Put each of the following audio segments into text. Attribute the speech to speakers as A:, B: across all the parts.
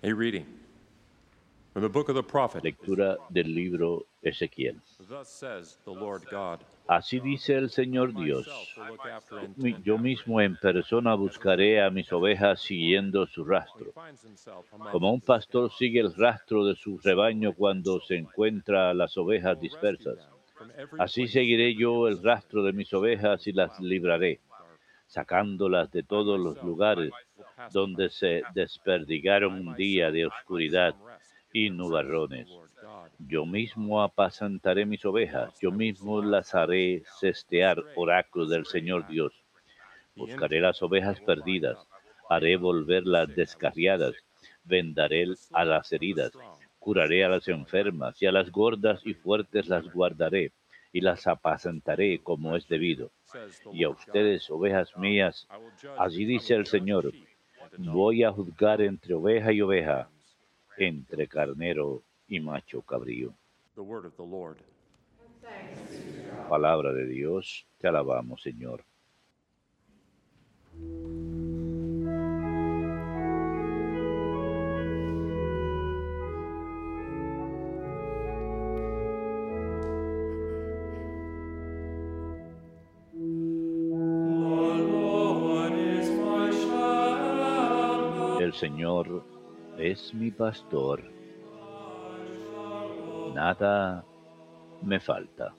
A: A reading from the book of the prophet.
B: Lectura del libro Ezequiel.
A: Thus says the Lord God.
B: Así dice el Señor Dios. Yo mismo en persona buscaré a mis ovejas siguiendo su rastro, como un pastor sigue el rastro de su rebaño cuando se encuentra a las ovejas dispersas. Así seguiré yo el rastro de mis ovejas y las libraré, sacándolas de todos los lugares donde se desperdigaron un día de oscuridad y nubarrones. Yo mismo apacentaré mis ovejas, yo mismo las haré cestear, oráculo del Señor Dios. Buscaré las ovejas perdidas, haré volver las descarriadas, vendaré a las heridas, curaré a las enfermas y a las gordas y fuertes las guardaré y las apacentaré como es debido. Y a ustedes, ovejas mías, así dice el Señor, voy a juzgar entre oveja y oveja, entre carnero y macho cabrío.
A: The word of the Lord.
B: Palabra de Dios, te alabamos, Señor. Es mi pastor. Nada me falta.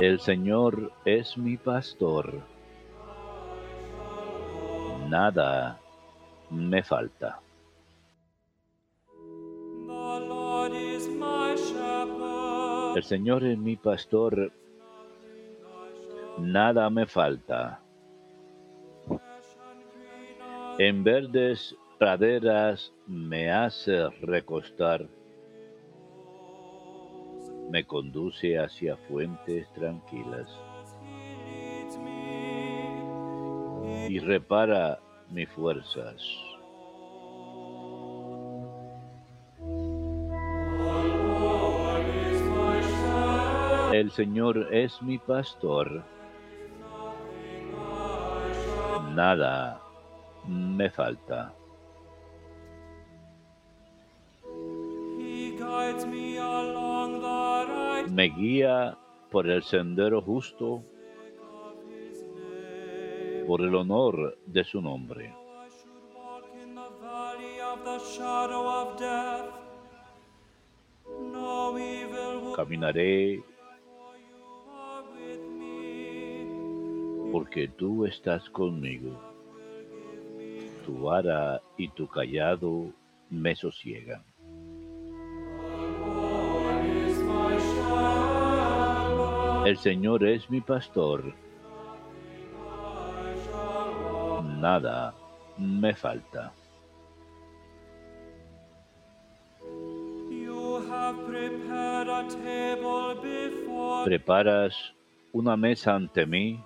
B: El Señor es mi pastor. Nada me falta. El Señor es mi pastor. Nada me falta. En verdes praderas me hace recostar. Me conduce hacia fuentes tranquilas y repara mis fuerzas. El Señor es mi pastor. Nada me falta.
C: Me
B: guía por el sendero justo por el honor de su nombre.
C: Though
B: porque tú estás conmigo. Tu vara y tu callado me sosiegan. El Señor es mi pastor. Nada me falta. Preparas una mesa ante mí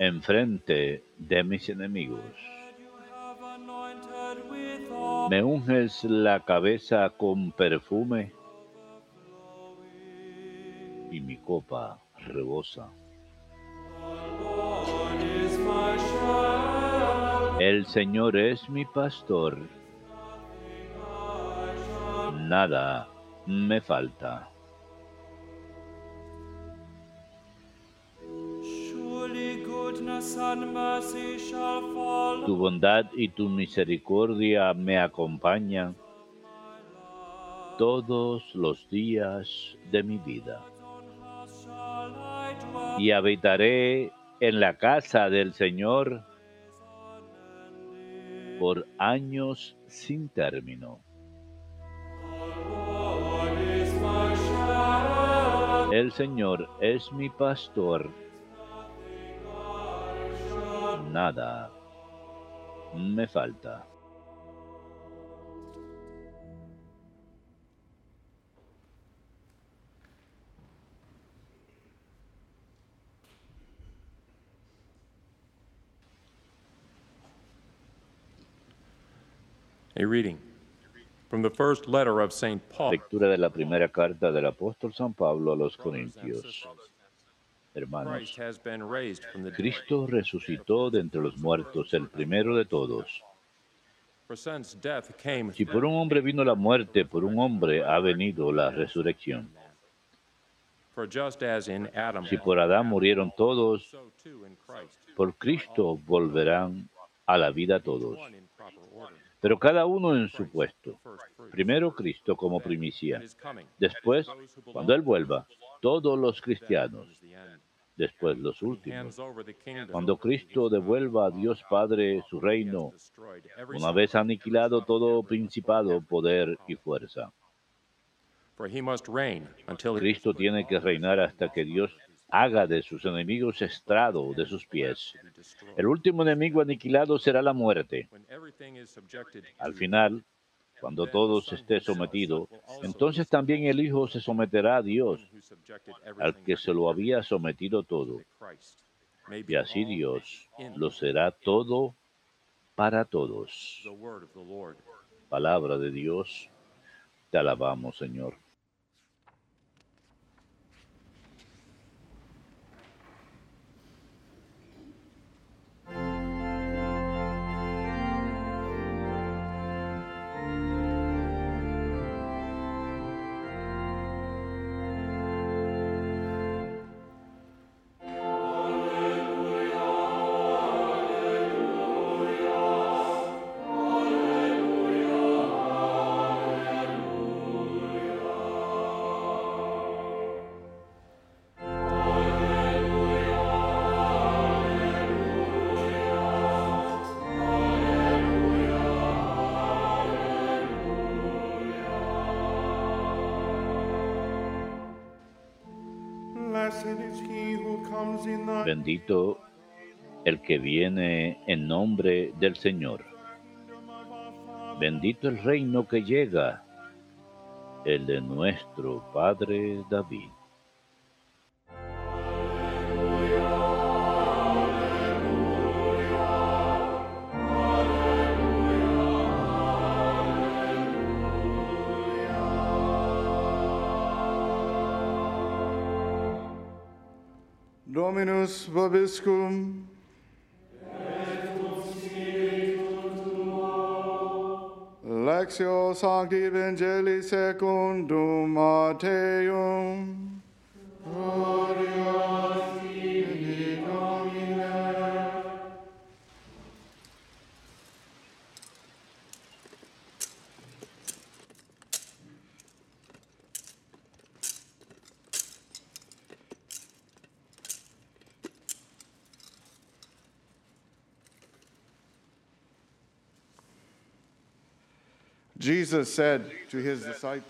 B: enfrente de mis enemigos. Me unges la cabeza con perfume y mi copa rebosa. El Señor es mi pastor. Nada me falta. Tu bondad y tu misericordia me acompañan todos los días de mi vida. Y habitaré en la casa del Señor por años sin término. El Señor es mi pastor. Nada me falta.
A: A reading from the first letter of St. Paul.
B: Lectura de la primera carta del apóstol San Pablo a los Corintios. Hermanos. Cristo resucitó de entre los muertos, el primero de todos. Si por un hombre vino la muerte, por un hombre ha venido la resurrección. Si por Adán murieron todos, por Cristo volverán a la vida todos. Pero cada uno en su puesto. Primero Cristo como primicia. Después, cuando Él vuelva, todos los cristianos. Después los últimos. Cuando Cristo devuelva a Dios Padre su reino, una vez aniquilado todo principado, poder y fuerza. Cristo tiene que reinar hasta que Dios haga de sus enemigos estrado de sus pies. El último enemigo aniquilado será la muerte. Al final, cuando todo esté sometido, entonces también el Hijo se someterá a Dios, al que se lo había sometido todo. Y así Dios lo será todo para todos. Palabra de Dios, te alabamos, Señor. Bendito el que viene en nombre del Señor. Bendito el reino que llega, el de nuestro Padre David.
D: Dominus vobiscum. Lectio Sancti Evangelii secundum Matteum. Gloria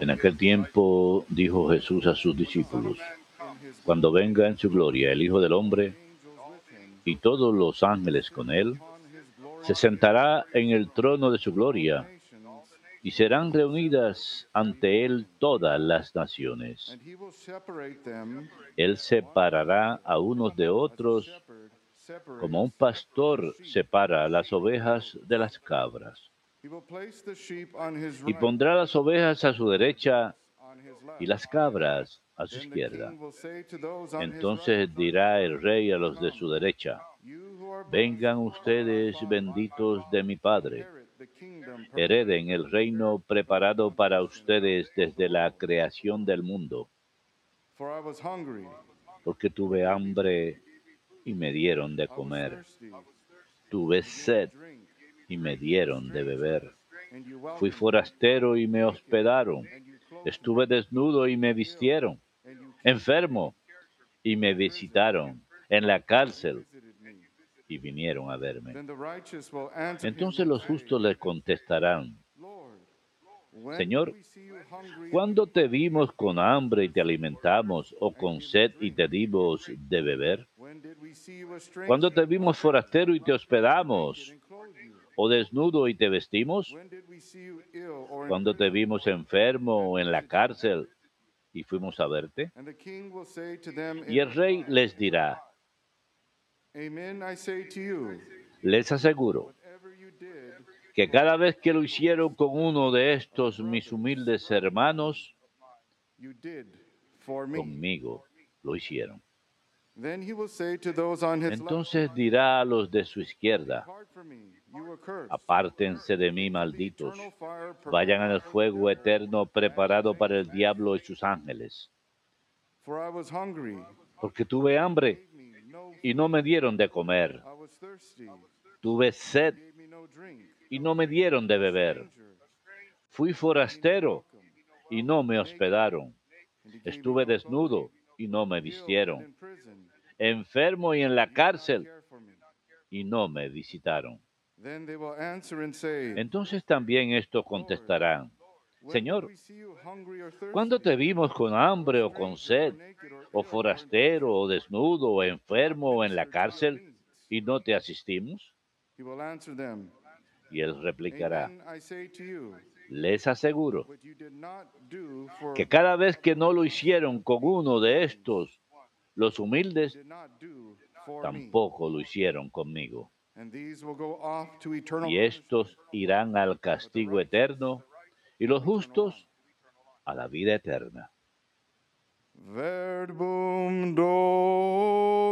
B: En aquel tiempo dijo Jesús a sus discípulos, cuando venga en su gloria el Hijo del Hombre y todos los ángeles con él, se sentará en el trono de su gloria y serán reunidas ante él todas las naciones. Él separará a unos de otros como un pastor separa las ovejas de las cabras. Y pondrá las ovejas a su derecha y las cabras a su izquierda. Entonces dirá el rey a los de su derecha,
D: right, "You who are
B: vengan ustedes benditos de mi Padre, hereden el reino preparado para ustedes desde la creación del mundo, porque tuve hambre y me dieron de comer, tuve sed y me dieron de beber, fui forastero y me hospedaron, estuve desnudo y me vistieron, enfermo y me visitaron, en la cárcel y vinieron a verme. Entonces los justos le contestarán, Señor, ¿cuándo te vimos con hambre y te alimentamos, o con sed y te dimos de beber? ¿Cuándo te vimos forastero y te hospedamos? O desnudo y te vestimos? ¿Cuándo te vimos enfermo o en la cárcel y fuimos a verte? Y el rey les dirá, les aseguro que cada vez que lo hicieron con uno de estos mis humildes hermanos,
D: you did for me.
B: conmigo lo hicieron.
D: Then he will say to those on his left,
B: Entonces dirá a los de su izquierda, Apártense de mí, malditos, vayan al fuego eterno preparado para el diablo y sus ángeles, porque tuve hambre y no me dieron de comer, tuve sed y no me dieron de beber, fui forastero y no me hospedaron, estuve desnudo y no me vistieron, enfermo y en la cárcel y no me visitaron. Entonces también esto contestarán, Señor, ¿cuándo te vimos con hambre o con sed, o forastero, o desnudo, o enfermo, o en la cárcel,
D: needs?"
B: y no te asistimos? Y él replicará, les aseguro que cada vez que no lo hicieron con uno de estos, los humildes,
D: did not do for me.
B: tampoco lo hicieron conmigo.
D: And these will go off to eternal
B: Y estos irán al castigo eterno, y los justos a la vida eterna.
D: Verbum Domini.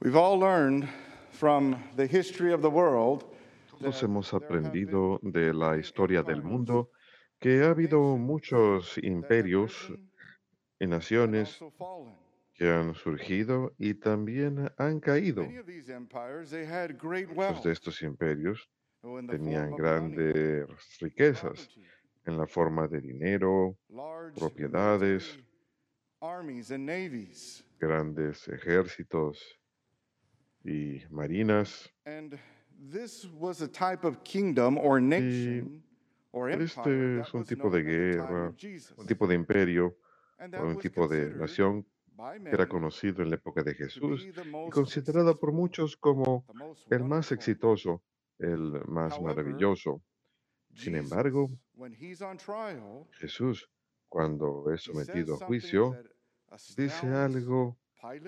D: We've all learned from the history of the world
E: Todos hemos aprendido de la historia del mundo que ha habido muchos imperios y naciones que han surgido y también han caído.
D: Many of these empires, they had great
E: Muchos de estos imperios
D: oh,
E: tenían grandes riquezas en la forma de dinero, propiedades.
D: military armies and navies.
E: grandes ejércitos y marinas.
D: And this was a type of kingdom or nation or empire
E: Este es un tipo de guerra, un tipo de imperio
D: And
E: o un tipo de nación que era conocido en la época de Jesús y considerado por muchos como el más exitoso, el más maravilloso. Sin embargo, Jesús, cuando es sometido a juicio, dice algo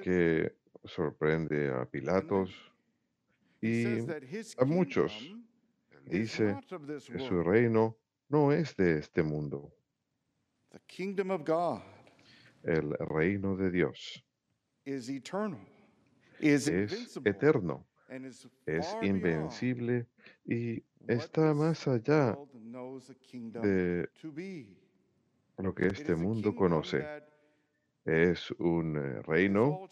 E: que sorprende a Pilatos y a muchos. dice que su reino no es de este mundo, el reino de Dios es eterno, es invencible y está más allá de lo que este mundo conoce. Es un eh, reino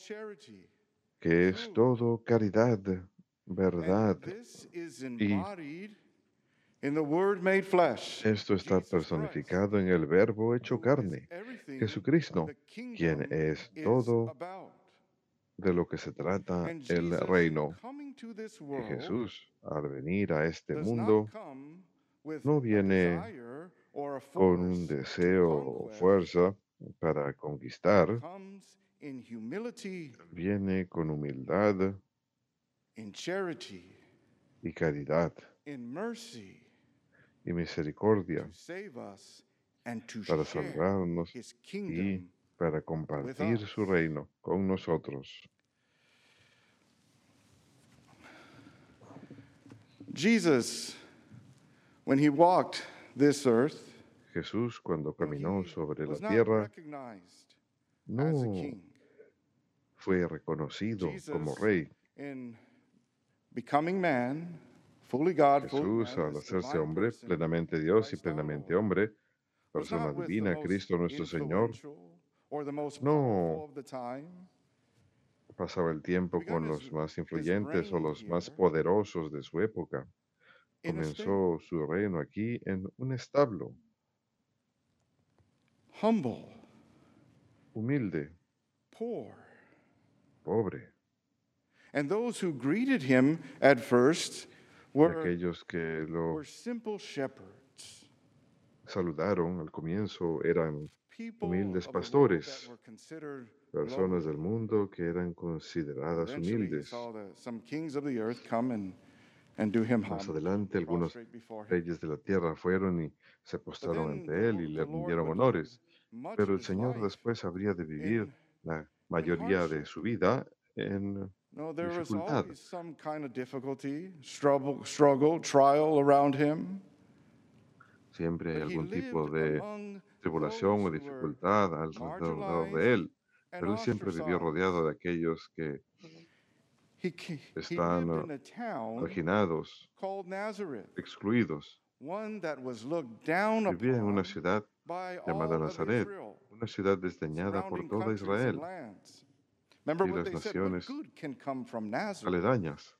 E: que es todo caridad, verdad.
D: flesh.
E: Esto está personificado en el Verbo hecho carne, Jesucristo, quien es todo de lo que se trata el reino. Y Jesús, al venir a este mundo, no viene con un deseo o fuerza para conquistar, viene con humildad
D: in charity,
E: y caridad
D: in mercy
E: y misericordia para salvarnos y para compartir su reino con nosotros.
D: Jesus, when he walked this earth,
E: Jesús cuando caminó sobre la tierra no. Fue reconocido como rey. Jesús al hacerse hombre, plenamente Dios y plenamente hombre, persona divina, Cristo nuestro Señor, No. pasaba el tiempo con los más influyentes o los más poderosos de su época. Comenzó su reino aquí en un establo,
D: humble,
E: humilde,
D: poor.
E: Pobre.
D: And those who greeted him at first were,
E: aquellos que lo
D: were simple shepherds,
E: saludaron al comienzo eran Humildes pastores, personas del mundo que eran consideradas humildes. Más adelante, algunos reyes de la tierra fueron y se
D: But
E: postraron ante
D: the
E: él y le rindieron honores. Pero el Señor después habría de vivir la mayoría de su vida en
D: No, there was
E: dificultad.
D: always some kind of difficulty, struggle, struggle, trial around him.
E: siempre hay algún tipo de tribulación o dificultad alrededor de él. Pero él siempre vivió rodeado de aquellos que
D: he
E: están, marginados, excluidos,
D: one that was looked down
E: vivía en una ciudad llamada Nazaret, una ciudad desdeñada por toda Israel, y las naciones aledañas.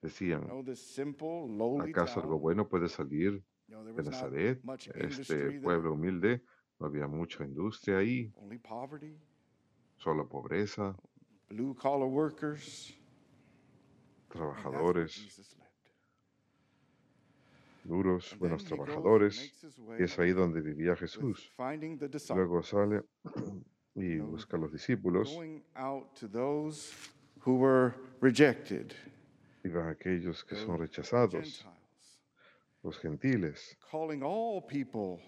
E: Decían, ¿acaso algo bueno puede salir de Nazaret, este pueblo humilde? No había mucha industria ahí, solo pobreza, trabajadores. Duros, buenos trabajadores, y es ahí donde vivía Jesús. Luego sale y busca a los discípulos y va a aquellos que son rechazados, los gentiles,
D: calling all people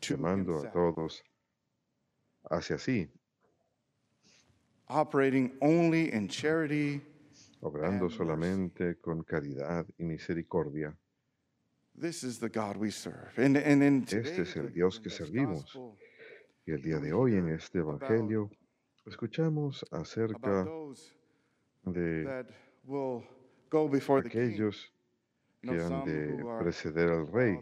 D: to
E: llamando a todos hacia sí,
D: operating only in charity.
E: obrando solamente con caridad y misericordia. Este es el Dios que servimos. Y el día
D: we
E: de hoy en este Evangelio escuchamos acerca de
D: that will go before the king.
E: aquellos que han de preceder al rey.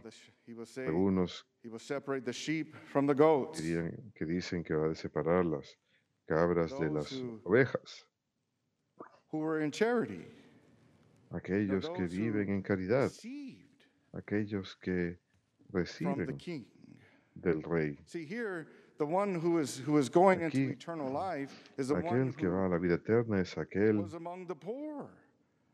E: Algunos
D: he will separate the sheep from the goats.
E: dirían, que dicen que va a separar las cabras de las
D: who-
E: ovejas.
D: who are in charity,
E: Aquellos que viven en caridad, aquellos que reciben
D: king.
E: del rey.
D: See here, the one who is who is going into
E: Aquí,
D: eternal life is the one
E: Aquel que va a la vida eterna es aquel
D: was among the poor.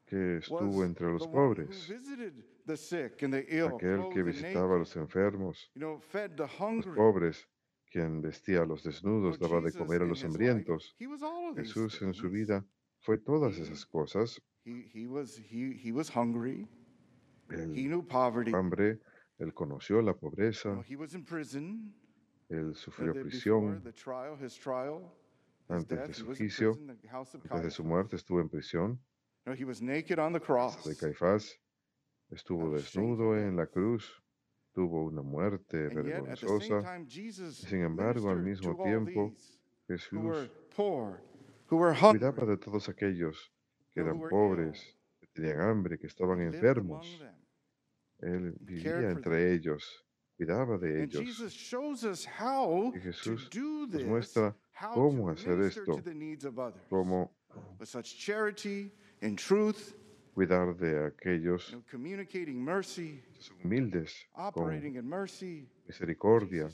E: que estuvo
D: was
E: entre los pobres,
D: visited the sick and the ill,
E: aquel que visitaba a los enfermos,
D: you know, fed the
E: los
D: hungry.
E: pobres, quien vestía a los desnudos, daba de comer a los hambrientos. Jesús en su vida fue todas esas cosas.
D: Poverty.
E: hambre, él conoció la pobreza,
D: know, he was in prison.
E: él
D: uh,
E: sufrió prisión. Antes de su juicio, Antes de su muerte estuvo en prisión.
D: You know, he was naked on the cross.
E: de Caifás, estuvo desnudo en la cruz, tuvo una muerte vergonzosa. Sin embargo, al mismo tiempo, Jesús cuidaba de todos aquellos que eran pobres, que tenían hambre, que estaban enfermos. Él vivía entre ellos, cuidaba de ellos. Y Jesús nos
D: this,
E: muestra cómo hacer esto, cómo cuidar de aquellos humildes, con misericordia,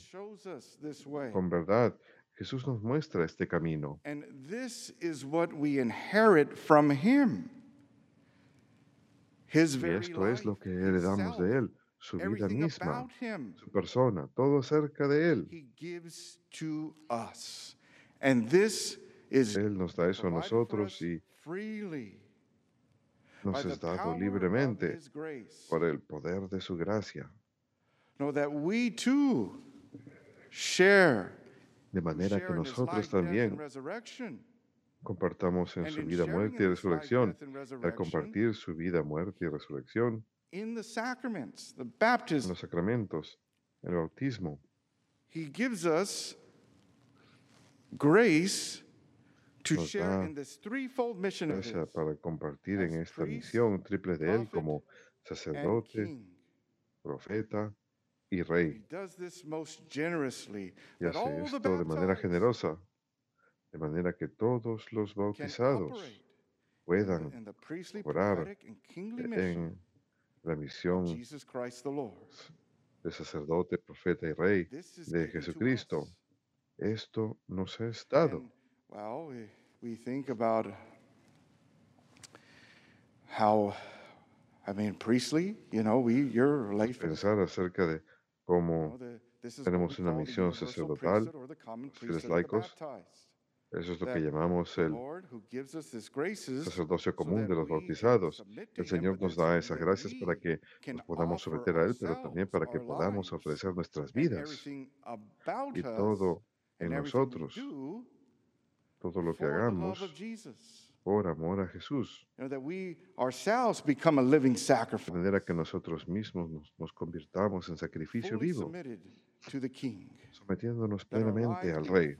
E: con verdad. Jesús nos muestra este camino.
D: And this is what we inherit from him. His
E: Y esto es lo que heredamos de Él, su vida misma, su persona, todo acerca de Él. Él nos da eso a nosotros y nos es dado libremente por el poder de su gracia, de manera que nosotros también. Compartamos en su vida, muerte y resurrección. Al compartir su vida, muerte y resurrección en los sacramentos, en el bautismo,
D: he gives us grace to
E: Nos
D: share
E: da
D: in this threefold mission of his
E: gracia para compartir en esta misión triple de Él como sacerdote, profeta y
D: He
E: rey.
D: does this most generously,
E: Y hace esto de manera generosa, de manera que todos los bautizados puedan orar en la misión de sacerdote, profeta y rey de Jesucristo. Esto nos es dado.
D: And, well, we, we think about how, I mean, priestly, you know, we, you're lay
E: Pensar acerca de cómo tenemos una misión sacerdotal, los laicos. Eso es lo que llamamos el sacerdocio común de los bautizados. El Señor nos da esas gracias para que nos podamos someter a Él, pero también para que podamos ofrecer nuestras vidas y todo en nosotros,
D: do
E: todo lo que hagamos por amor a Jesús, de manera que nosotros mismos nos, nos convirtamos en sacrificio vivo, sometiéndonos plenamente al Rey.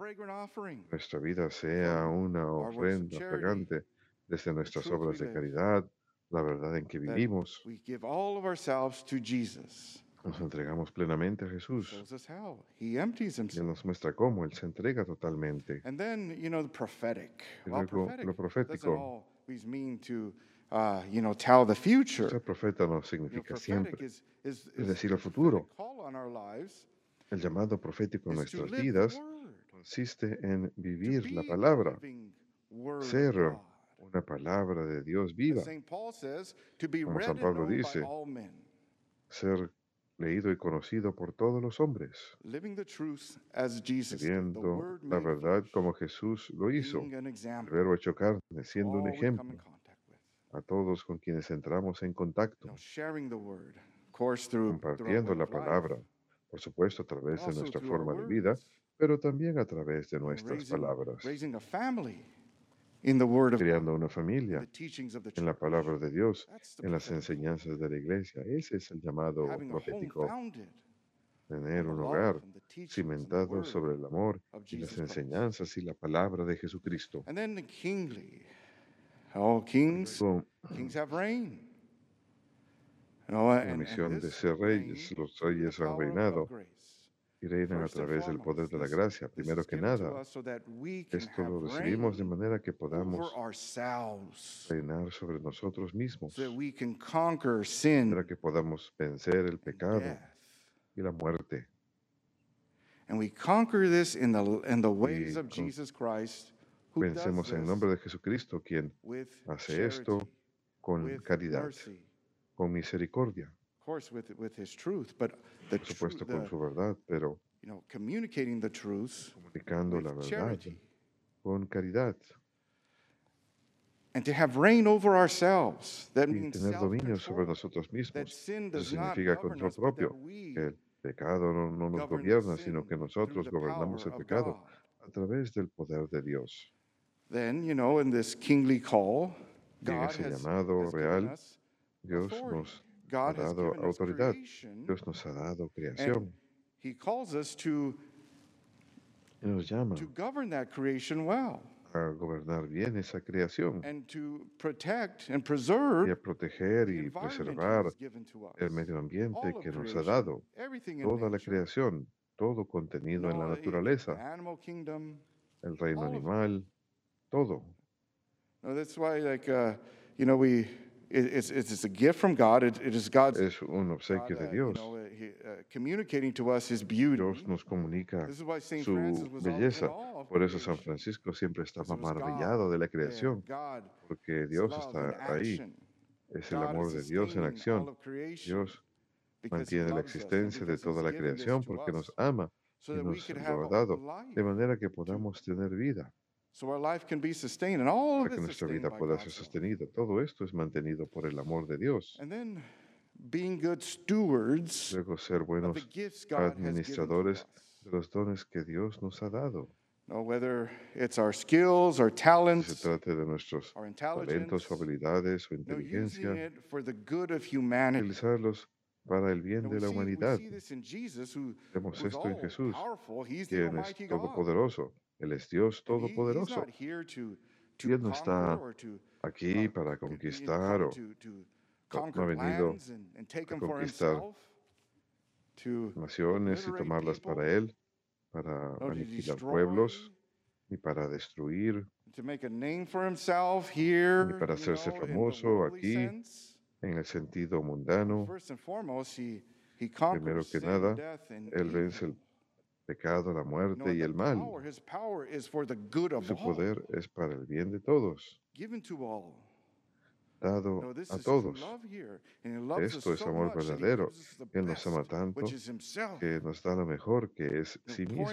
E: Nuestra vida sea una ofrenda fragante desde nuestras obras de caridad, la verdad en que vivimos.
D: we give all of ourselves to Jesus.
E: Nos entregamos plenamente a Jesús. Y Él nos muestra cómo Él se entrega totalmente.
D: And then, you know, the prophetic.
E: Y luego lo profético.
D: uh, you know, tell the future.
E: Ser profeta no significa siempre. es decir, el futuro. El llamado profético en nuestras vidas consiste en vivir la palabra, ser una palabra de Dios viva, Como San Pablo dice. ser leído y conocido por todos los hombres, viviendo la verdad como Jesús lo hizo, el verbo hecho carne, siendo un ejemplo a todos con quienes entramos en contacto, compartiendo la palabra, por supuesto a través de
D: also
E: nuestra forma de vida, pero también a través de nuestras palabras, creando una familia en la palabra de Dios, en las enseñanzas de la iglesia. Ese es el llamado profético, tener un hogar cimentado sobre el amor y las enseñanzas y la palabra de Jesucristo.
D: Kingly. Oh, kings, kings have reign.
E: La misión de ser reyes, los reyes han reinado y reinan a través del poder de la gracia. Primero que nada, esto lo recibimos de manera que podamos reinar sobre nosotros mismos, manera que podamos vencer el pecado y la muerte.
D: And we conquer this in the in the ways
E: Y Vencemos en nombre de Jesucristo, quien hace esto con caridad, con misericordia,
D: of course, with with His truth, but the,
E: por supuesto con su verdad, pero
D: you know communicating the truth
E: comunicando la verdad con caridad
D: and to have reign over ourselves. That
E: y
D: means
E: tener dominio sobre nosotros
D: That
E: mismos. Eso significa control propio, que el pecado no, no nos gobierna,
D: sin
E: sino que nosotros
D: the
E: gobernamos
D: power
E: el pecado a través del poder de Dios.
D: Then, you know, in this kingly call,
E: Y en ese llamado real, Dios nos ha dado autoridad, Dios nos ha dado creación.
D: He calls us to,
E: y nos llama
D: to govern that creation well
E: a gobernar bien esa creación
D: and to protect and
E: y
D: preserve
E: a proteger
D: the
E: y preservar el medio ambiente que nos ha dado, toda la creación, todo contenido en la naturaleza, el reino animal, todo.
D: No, that's why, like, uh, you know, we, it, it's, it's, it's a gift from God. It, it is God's
E: Es un
D: God,
E: obsequio de Dios.
D: uh, uh, communicating to us His beauty.
E: Dios nos comunica su belleza. Por eso San
D: creation.
E: Francisco siempre estaba maravillado de la
D: there,
E: creación, porque Dios está
D: in
E: ahí.
D: action.
E: Es el
D: God
E: amor de Dios en acción. Dios
D: because He
E: mantiene la
D: loves us and
E: existencia de toda la creación
D: to
E: porque nos
D: us
E: ama y
D: that we
E: nos lo ha dado, de manera que podamos tener vida,
D: so our life can be sustained, and all of
E: para que nuestra vida pueda ser sostenida. Todo esto es mantenido por el amor de Dios.
D: And then being good stewards
E: Luego ser
D: of the
E: buenos
D: gifts God has given to
E: administradores de los dones que Dios nos ha dado.
D: No, whether it's our skills, our
E: Si se
D: talents,
E: trate de nuestros
D: our
E: talentos, habilidades o inteligencia,
D: it for the good of humanity.
E: utilizarlos para el bien de la humanidad. Vemos esto en Jesús, quien es todopoderoso. Él es Dios todopoderoso. Y Él no está Aquí
D: uh,
E: para conquistar o no ha venido a conquistar naciones y tomarlas para Él, para aniquilar pueblos, ni para destruir,
D: to make a name for himself here,
E: ni para hacerse
D: know, in the
E: famoso aquí, en el sentido mundano. Primero que nada, Él vence el pecado, la muerte y el mal. Su poder es para el bien de todos. Dado a todos. Esto es amor verdadero. Él nos ama tanto que nos da lo mejor, que es sí mismo,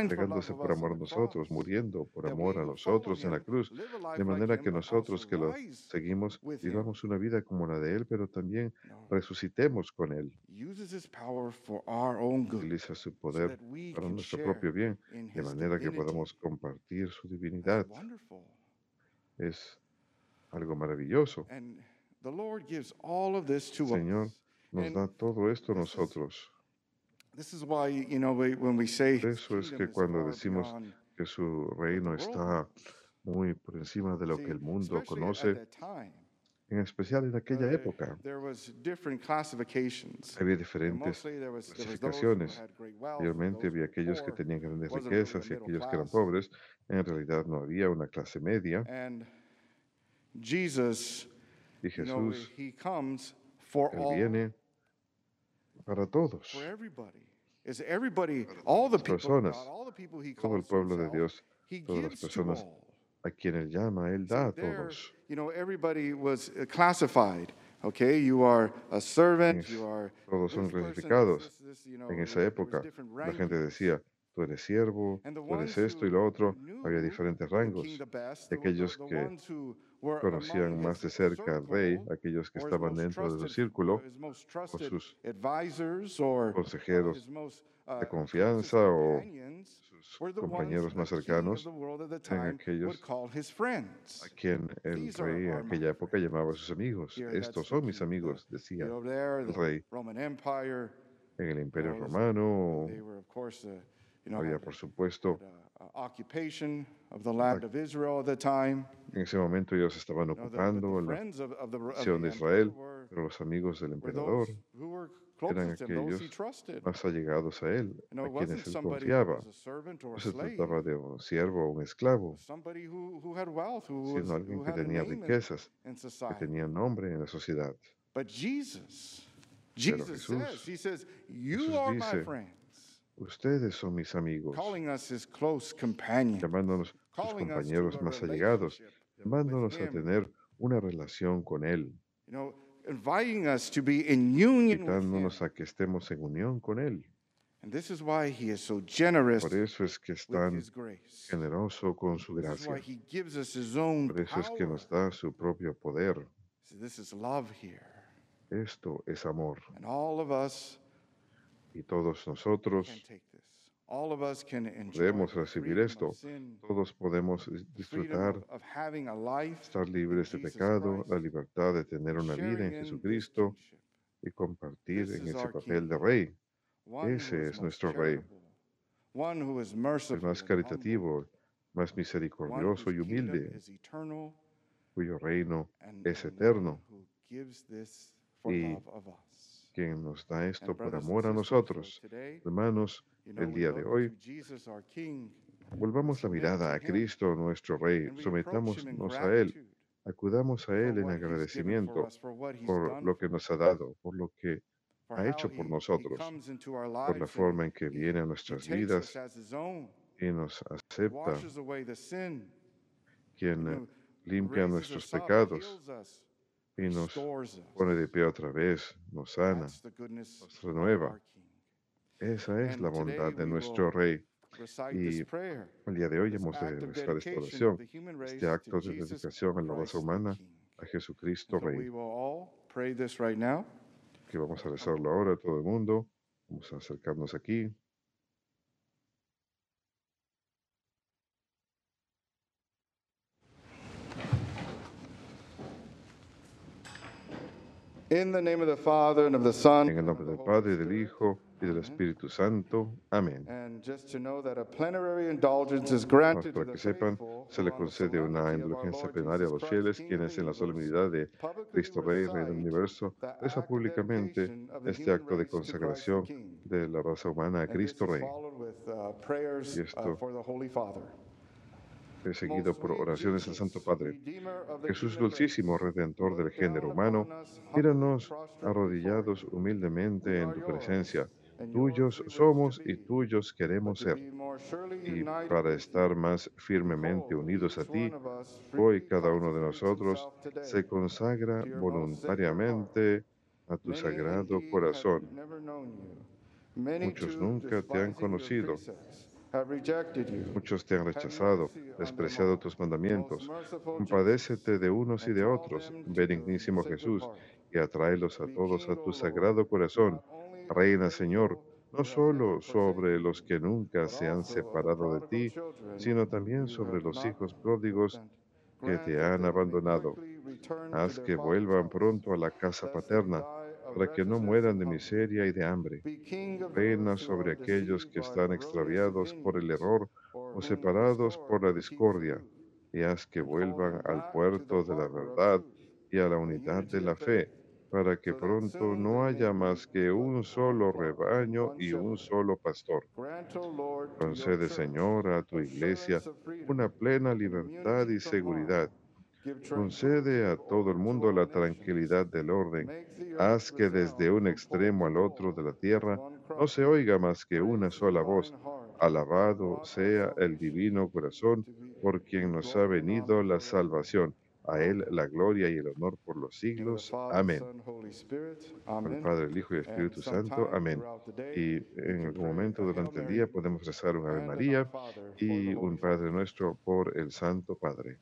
E: entregándose por amor a nosotros, muriendo por amor a nosotros en la cruz, de manera que nosotros que lo seguimos vivamos una vida como la de Él, pero también resucitemos con Él. Utiliza su poder para nuestro propio bien, de manera que podamos compartir su divinidad. Es algo maravilloso. Señor nos da todo esto a nosotros. Eso es que cuando decimos que su reino está muy por encima de lo que el mundo conoce, en especial en aquella época.
D: There was different classifications.
E: Había diferentes clasificaciones. Mayormente había aquellos que tenían grandes riquezas y aquellos que eran pobres. En realidad no había una clase media. Y Jesús,
D: he comes for
E: Él
D: all,
E: viene para todos.
D: for everybody. Is everybody, all the
E: las personas,
D: God, all the people he
E: Todo el pueblo de Dios, todas las personas a quien Él llama, Él da a todos.
D: you know, everybody was uh, classified. Okay, you are a servant, you are
E: Todos son clasificados. En esa época, la gente decía, tú eres siervo, tú eres esto y lo otro. Había diferentes rangos. Y aquellos que Conocían más de cerca al rey, aquellos que estaban dentro de su círculo, o sus
D: uh,
E: consejeros
D: uh,
E: de confianza o sus compañeros más cercanos,
D: time
E: aquellos a quien el rey en aquella época llamaba a sus amigos. Estos son mis amigos, decía el rey. En el Imperio Romano había, por supuesto,
D: uh,
E: en ese momento ellos estaban ocupando la nación de Israel, pero los amigos del emperador eran aquellos más allegados a él, a quienes él confiaba. No se trataba de un siervo o un esclavo, sino alguien que tenía riquezas, que tenía nombre en la sociedad. Pero Jesús- Jesús dice, Ustedes son mis amigos, llamándonos sus compañeros más allegados, llamándonos a tener una relación con Él, invitándonos a que estemos en unión con Él. Por eso es que es tan generoso con su
D: This is why
E: gracia. Por eso es que nos da su propio poder. Esto es amor.
D: And all of us
E: Y todos nosotros podemos recibir esto. Todos podemos disfrutar, estar libres de pecado, la libertad de tener una vida en Jesucristo y compartir en ese papel de rey. Ese es nuestro Rey. El más caritativo, más misericordioso y humilde, cuyo reino es eterno, y. quien nos da esto por amor a nosotros. Hermanos, el día de hoy, volvamos la mirada a Cristo, nuestro Rey, sometámonos a Él, acudamos a Él en agradecimiento por lo que nos ha dado, por lo que ha hecho por nosotros, por la forma en que viene a nuestras vidas y nos acepta, quien limpia nuestros pecados y nos pone de pie otra vez, nos sana, nos renueva. Esa es
D: And
E: la bondad de nuestro Rey. Y El día de hoy hemos de rezar esta oración, este
D: to
E: acto de dedicación a la raza humana, a Jesucristo Rey, que vamos a rezarlo ahora todo el mundo. Vamos a acercarnos aquí.
D: In the name of the Father and of the Son.
E: En el nombre
D: the
E: del Padre, del. Hijo y del Espíritu Santo. Amén.
D: And just to know that a plenary indulgence is
E: Más para que sepan, se le concede una indulgencia plenaria a los fieles, quienes en la solemnidad de Cristo Rey, Rey del Universo,
D: the act
E: reza
D: of
E: públicamente este acto de consagración de la raza humana a Cristo
D: is
E: Rey.
D: uh,
E: Y
D: uh,
E: esto
D: for the Holy Father.
E: Es seguido
D: Most
E: por oraciones al Santo Padre. Jesús dulcísimo, redentor del género humano,
D: before
E: arrodillados humildemente en tu presencia. Tuyos somos y tuyos queremos ser. Y para estar más firmemente unidos a ti, hoy cada uno de nosotros se consagra voluntariamente a tu sagrado corazón. Muchos nunca te han conocido. Muchos te han rechazado, despreciado tus mandamientos. Compadécete de unos y de otros, benignísimo Jesús, y atráelos a todos a tu sagrado corazón. Reina, Señor, no solo sobre los que nunca se han separado de ti, sino también sobre los hijos pródigos que te han abandonado. Haz que vuelvan pronto a la casa paterna, para que no mueran de miseria y de hambre. Reina sobre aquellos que están extraviados por el error
D: or
E: o separados por la discordia, y haz que vuelvan al puerto de la verdad y a la unidad de la fe, para que pronto no haya más que un solo rebaño y un solo pastor. Concede, Señor, a tu iglesia una plena libertad y seguridad. Concede a todo el mundo la tranquilidad del orden. Haz que desde un extremo al otro de la tierra no se oiga más que una sola voz. Alabado sea el divino corazón por quien nos ha venido la salvación. A Él la gloria y el honor por los siglos. Amén.
D: Amen.
E: Padre, el Hijo y el Espíritu Santo. Amén. Y en algún momento durante el día podemos rezar un Ave María y un Padre nuestro por el Santo Padre.